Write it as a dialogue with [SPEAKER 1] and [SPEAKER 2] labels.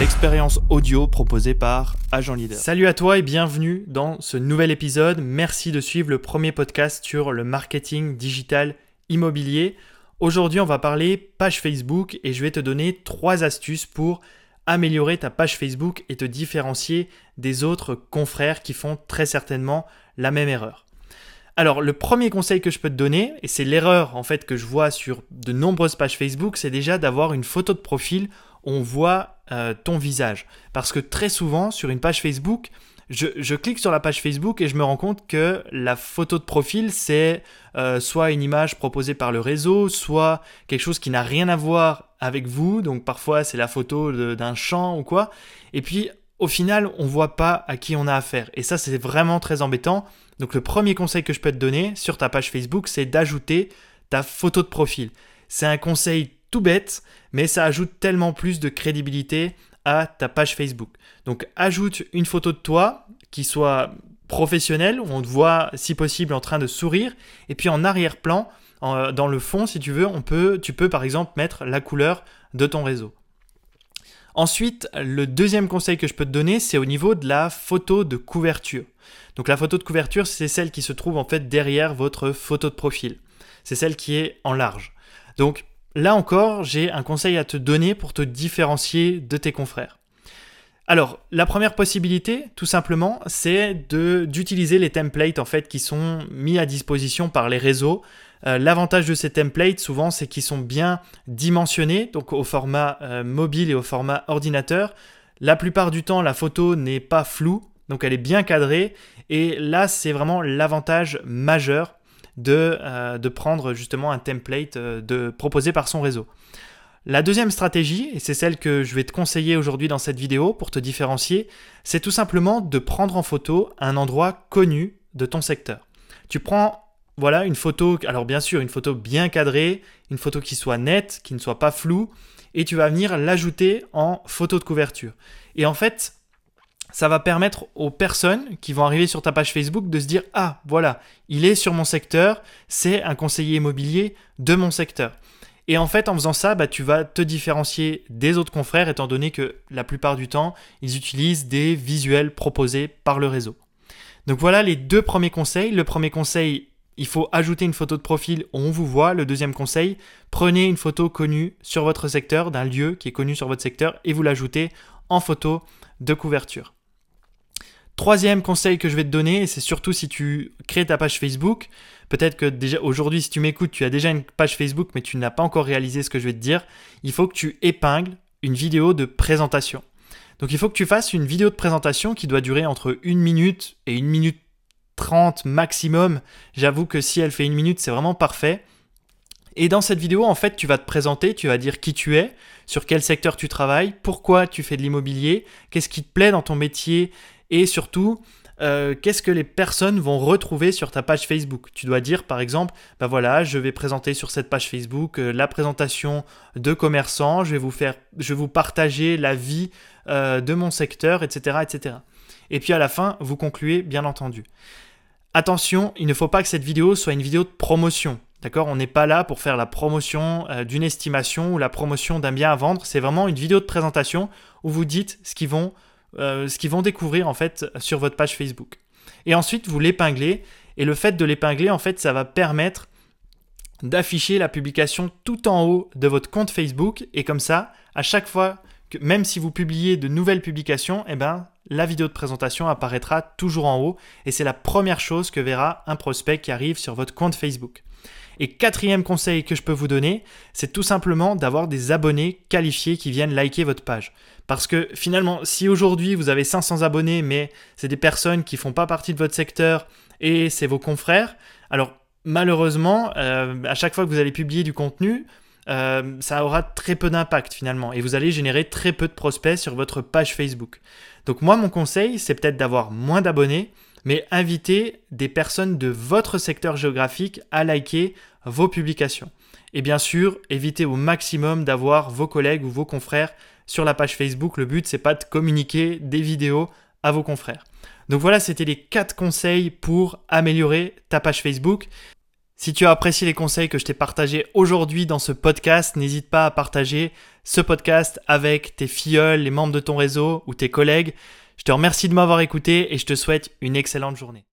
[SPEAKER 1] l'expérience audio proposée par Agent Leader.
[SPEAKER 2] Salut à toi et bienvenue dans ce nouvel épisode. Merci de suivre le premier podcast sur le marketing digital immobilier. Aujourd'hui, on va parler page Facebook et je vais te donner trois astuces pour améliorer ta page Facebook et te différencier des autres confrères qui font très certainement la même erreur. Alors, le premier conseil que je peux te donner, et c'est l'erreur en fait que je vois sur de nombreuses pages Facebook, c'est déjà d'avoir une photo de profil où on voit euh, ton visage. Parce que très souvent, sur une page Facebook, je, clique sur la page Facebook et je me rends compte que la photo de profil, c'est euh, soit une image proposée par le réseau, soit quelque chose qui n'a rien à voir avec vous. Donc parfois, c'est la photo d'un champ ou quoi. Et puis, au final, on voit pas à qui on a affaire. Et ça, c'est vraiment très embêtant. Donc le premier conseil que je peux te donner sur ta page Facebook, c'est d'ajouter ta photo de profil. C'est un conseil tout bête, mais ça ajoute tellement plus de crédibilité à ta page Facebook. Donc ajoute une photo de toi qui soit professionnelle, où on te voit si possible en train de sourire, et puis en arrière-plan, dans le fond, si tu veux, on peut, tu peux par exemple mettre la couleur de ton réseau. Ensuite, le deuxième conseil que je peux te donner, c'est au niveau de la photo de couverture. Donc la photo de couverture, c'est celle qui se trouve en fait derrière votre photo de profil. C'est celle qui est en large. Donc là encore, j'ai un conseil à te donner pour te différencier de tes confrères. Alors, la première possibilité, tout simplement, c'est d'utiliser les templates en fait qui sont mis à disposition par les réseaux euh, l'avantage de ces templates, souvent, c'est qu'ils sont bien dimensionnés, donc au format euh, mobile et au format ordinateur. La plupart du temps, la photo n'est pas floue, donc elle est bien cadrée. Et là, c'est vraiment l'avantage majeur de, euh, de, prendre justement un template de, proposé par son réseau. La deuxième stratégie, et c'est celle que je vais te conseiller aujourd'hui dans cette vidéo pour te différencier, c'est tout simplement de prendre en photo un endroit connu de ton secteur. Tu prends voilà, une photo, alors bien sûr, une photo bien cadrée, une photo qui soit nette, qui ne soit pas floue, et tu vas venir l'ajouter en photo de couverture. Et en fait, ça va permettre aux personnes qui vont arriver sur ta page Facebook de se dire Ah, voilà, il est sur mon secteur, c'est un conseiller immobilier de mon secteur. Et en fait, en faisant ça, bah, tu vas te différencier des autres confrères, étant donné que la plupart du temps, ils utilisent des visuels proposés par le réseau. Donc voilà les deux premiers conseils. Le premier conseil, il faut ajouter une photo de profil où on vous voit. Le deuxième conseil, prenez une photo connue sur votre secteur, d'un lieu qui est connu sur votre secteur, et vous l'ajoutez en photo de couverture. Troisième conseil que je vais te donner, c'est surtout si tu crées ta page Facebook, peut-être que déjà aujourd'hui si tu m'écoutes, tu as déjà une page Facebook mais tu n'as pas encore réalisé ce que je vais te dire, il faut que tu épingles une vidéo de présentation. Donc il faut que tu fasses une vidéo de présentation qui doit durer entre une minute et une minute 30 maximum. J'avoue que si elle fait une minute, c'est vraiment parfait. Et dans cette vidéo, en fait, tu vas te présenter, tu vas dire qui tu es, sur quel secteur tu travailles, pourquoi tu fais de l'immobilier, qu'est-ce qui te plaît dans ton métier et surtout, euh, qu'est-ce que les personnes vont retrouver sur ta page Facebook? Tu dois dire par exemple, bah voilà, je vais présenter sur cette page Facebook euh, la présentation de commerçants, je vais vous faire, je vous partager la vie euh, de mon secteur, etc., etc. Et puis à la fin, vous concluez bien entendu. Attention, il ne faut pas que cette vidéo soit une vidéo de promotion. D'accord? On n'est pas là pour faire la promotion d'une estimation ou la promotion d'un bien à vendre. C'est vraiment une vidéo de présentation où vous dites ce qu'ils vont, euh, ce qu'ils vont découvrir en fait sur votre page Facebook. Et ensuite, vous l'épinglez. Et le fait de l'épingler, en fait, ça va permettre d'afficher la publication tout en haut de votre compte Facebook. Et comme ça, à chaque fois que, même si vous publiez de nouvelles publications, eh ben, la vidéo de présentation apparaîtra toujours en haut et c'est la première chose que verra un prospect qui arrive sur votre compte Facebook. Et quatrième conseil que je peux vous donner, c'est tout simplement d'avoir des abonnés qualifiés qui viennent liker votre page. Parce que finalement, si aujourd'hui vous avez 500 abonnés, mais c'est des personnes qui font pas partie de votre secteur et c'est vos confrères, alors malheureusement, euh, à chaque fois que vous allez publier du contenu, euh, ça aura très peu d'impact finalement et vous allez générer très peu de prospects sur votre page Facebook. Donc moi mon conseil c'est peut-être d'avoir moins d'abonnés mais inviter des personnes de votre secteur géographique à liker vos publications. Et bien sûr, évitez au maximum d'avoir vos collègues ou vos confrères sur la page Facebook. Le but c'est pas de communiquer des vidéos à vos confrères. Donc voilà, c'était les 4 conseils pour améliorer ta page Facebook. Si tu as apprécié les conseils que je t'ai partagés aujourd'hui dans ce podcast, n'hésite pas à partager ce podcast avec tes filleuls, les membres de ton réseau ou tes collègues. Je te remercie de m'avoir écouté et je te souhaite une excellente journée.